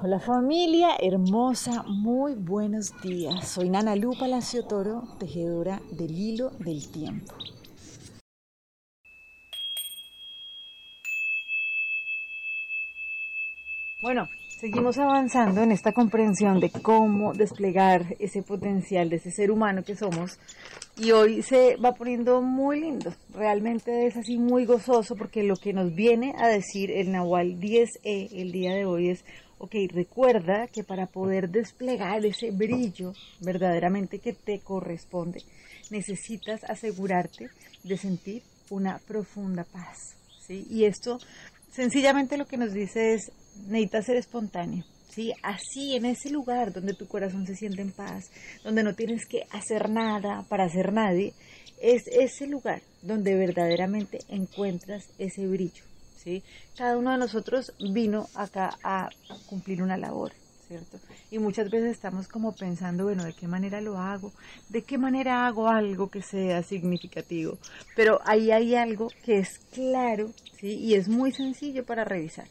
Hola familia hermosa, muy buenos días. Soy Nana Lu Palacio Toro, tejedora del hilo del tiempo. Bueno, seguimos avanzando en esta comprensión de cómo desplegar ese potencial de ese ser humano que somos y hoy se va poniendo muy lindo, realmente es así muy gozoso porque lo que nos viene a decir el Nahual 10E el día de hoy es Ok, recuerda que para poder desplegar ese brillo verdaderamente que te corresponde, necesitas asegurarte de sentir una profunda paz. ¿sí? Y esto sencillamente lo que nos dice es, necesitas ser espontáneo. ¿sí? Así, en ese lugar donde tu corazón se siente en paz, donde no tienes que hacer nada para ser nadie, es ese lugar donde verdaderamente encuentras ese brillo. Cada uno de nosotros vino acá a cumplir una labor, ¿cierto? Y muchas veces estamos como pensando, bueno, ¿de qué manera lo hago? ¿De qué manera hago algo que sea significativo? Pero ahí hay algo que es claro, ¿sí? Y es muy sencillo para revisar.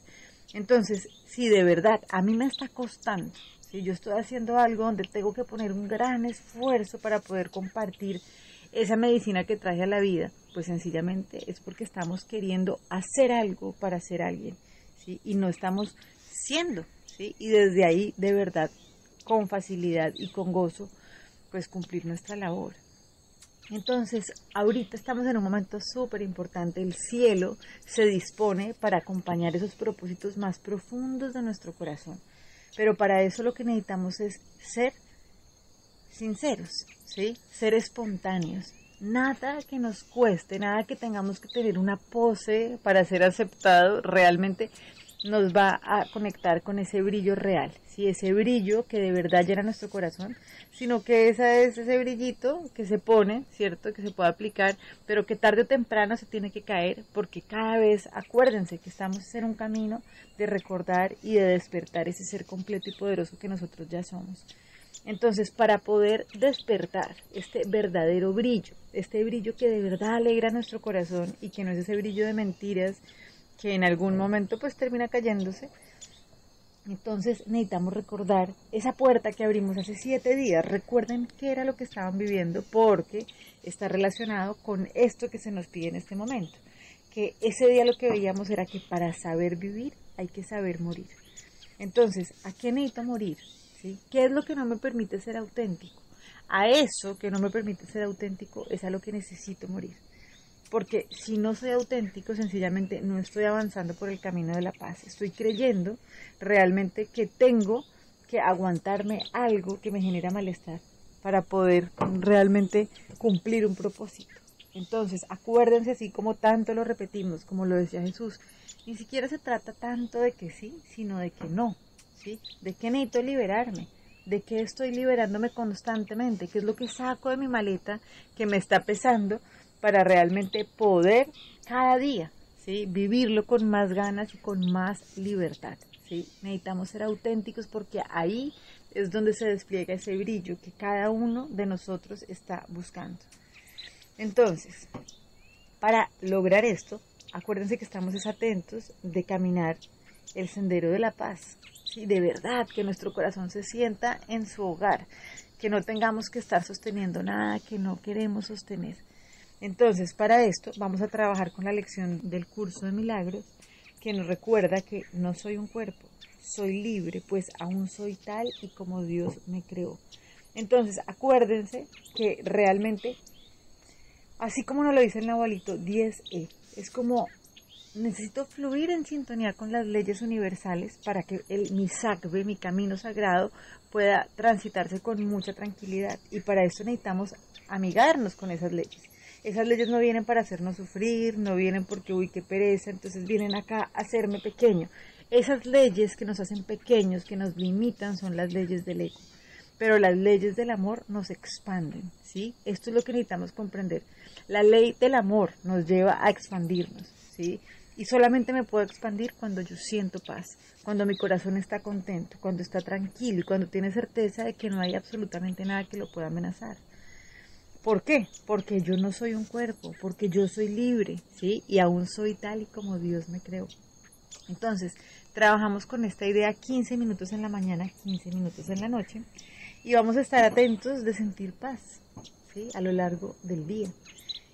Entonces, si de verdad a mí me está costando, si yo estoy haciendo algo donde tengo que poner un gran esfuerzo para poder compartir esa medicina que traje a la vida, pues sencillamente es porque estamos queriendo hacer algo para ser alguien. Y no estamos siendo. Y desde ahí, de verdad, con facilidad y con gozo, pues cumplir nuestra labor. Entonces, ahorita estamos en un momento súper importante. El cielo se dispone para acompañar esos propósitos más profundos de nuestro corazón. Pero para eso lo que necesitamos es ser sinceros, ¿sí? Ser espontáneos. Nada que nos cueste, nada que tengamos que tener una pose para ser aceptado, realmente nos va a conectar con ese brillo real, ¿sí? ese brillo que de verdad llena nuestro corazón, sino que esa es ese brillito que se pone, ¿cierto? Que se puede aplicar, pero que tarde o temprano se tiene que caer, porque cada vez acuérdense que estamos en un camino de recordar y de despertar ese ser completo y poderoso que nosotros ya somos. Entonces, para poder despertar este verdadero brillo, este brillo que de verdad alegra nuestro corazón y que no es ese brillo de mentiras que en algún momento pues termina cayéndose, entonces necesitamos recordar esa puerta que abrimos hace siete días. Recuerden qué era lo que estaban viviendo porque está relacionado con esto que se nos pide en este momento. Que ese día lo que veíamos era que para saber vivir hay que saber morir. Entonces, ¿a qué necesito morir? ¿Qué es lo que no me permite ser auténtico? A eso que no me permite ser auténtico es a lo que necesito morir. Porque si no soy auténtico, sencillamente no estoy avanzando por el camino de la paz. Estoy creyendo realmente que tengo que aguantarme algo que me genera malestar para poder realmente cumplir un propósito. Entonces, acuérdense, así como tanto lo repetimos, como lo decía Jesús, ni siquiera se trata tanto de que sí, sino de que no. ¿De qué necesito liberarme? ¿De qué estoy liberándome constantemente? ¿Qué es lo que saco de mi maleta que me está pesando para realmente poder cada día, ¿sí? Vivirlo con más ganas y con más libertad, ¿sí? Necesitamos ser auténticos porque ahí es donde se despliega ese brillo que cada uno de nosotros está buscando. Entonces, para lograr esto, acuérdense que estamos atentos de caminar el sendero de la paz, ¿sí? de verdad, que nuestro corazón se sienta en su hogar, que no tengamos que estar sosteniendo nada que no queremos sostener. Entonces, para esto vamos a trabajar con la lección del curso de milagros, que nos recuerda que no soy un cuerpo, soy libre, pues aún soy tal y como Dios me creó. Entonces, acuérdense que realmente, así como nos lo dice el Nahualito 10E, es como necesito fluir en sintonía con las leyes universales para que el, mi sakbe, mi camino sagrado, pueda transitarse con mucha tranquilidad. Y para eso necesitamos amigarnos con esas leyes. Esas leyes no vienen para hacernos sufrir, no vienen porque, uy, qué pereza, entonces vienen acá a hacerme pequeño. Esas leyes que nos hacen pequeños, que nos limitan, son las leyes del ego. Pero las leyes del amor nos expanden, ¿sí? Esto es lo que necesitamos comprender. La ley del amor nos lleva a expandirnos, ¿sí? Y solamente me puedo expandir cuando yo siento paz, cuando mi corazón está contento, cuando está tranquilo y cuando tiene certeza de que no hay absolutamente nada que lo pueda amenazar. ¿Por qué? Porque yo no soy un cuerpo, porque yo soy libre, ¿sí? Y aún soy tal y como Dios me creó. Entonces, trabajamos con esta idea 15 minutos en la mañana, 15 minutos en la noche y vamos a estar atentos de sentir paz ¿sí? a lo largo del día.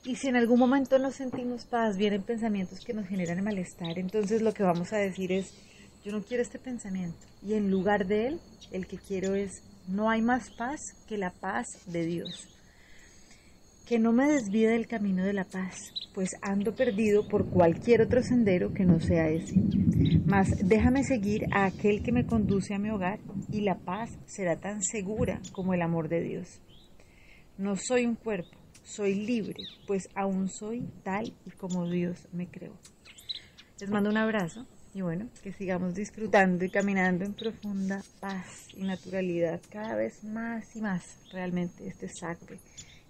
Y si en algún momento no sentimos paz, vienen pensamientos que nos generan malestar, entonces lo que vamos a decir es, yo no quiero este pensamiento. Y en lugar de él, el que quiero es, no hay más paz que la paz de Dios. Que no me desvíe del camino de la paz, pues ando perdido por cualquier otro sendero que no sea ese. Mas déjame seguir a aquel que me conduce a mi hogar y la paz será tan segura como el amor de Dios. No soy un cuerpo, soy libre, pues aún soy tal y como Dios me creó. Les mando un abrazo y bueno, que sigamos disfrutando y caminando en profunda paz y naturalidad cada vez más y más realmente este sacre,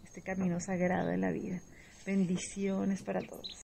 este camino sagrado de la vida. Bendiciones para todos.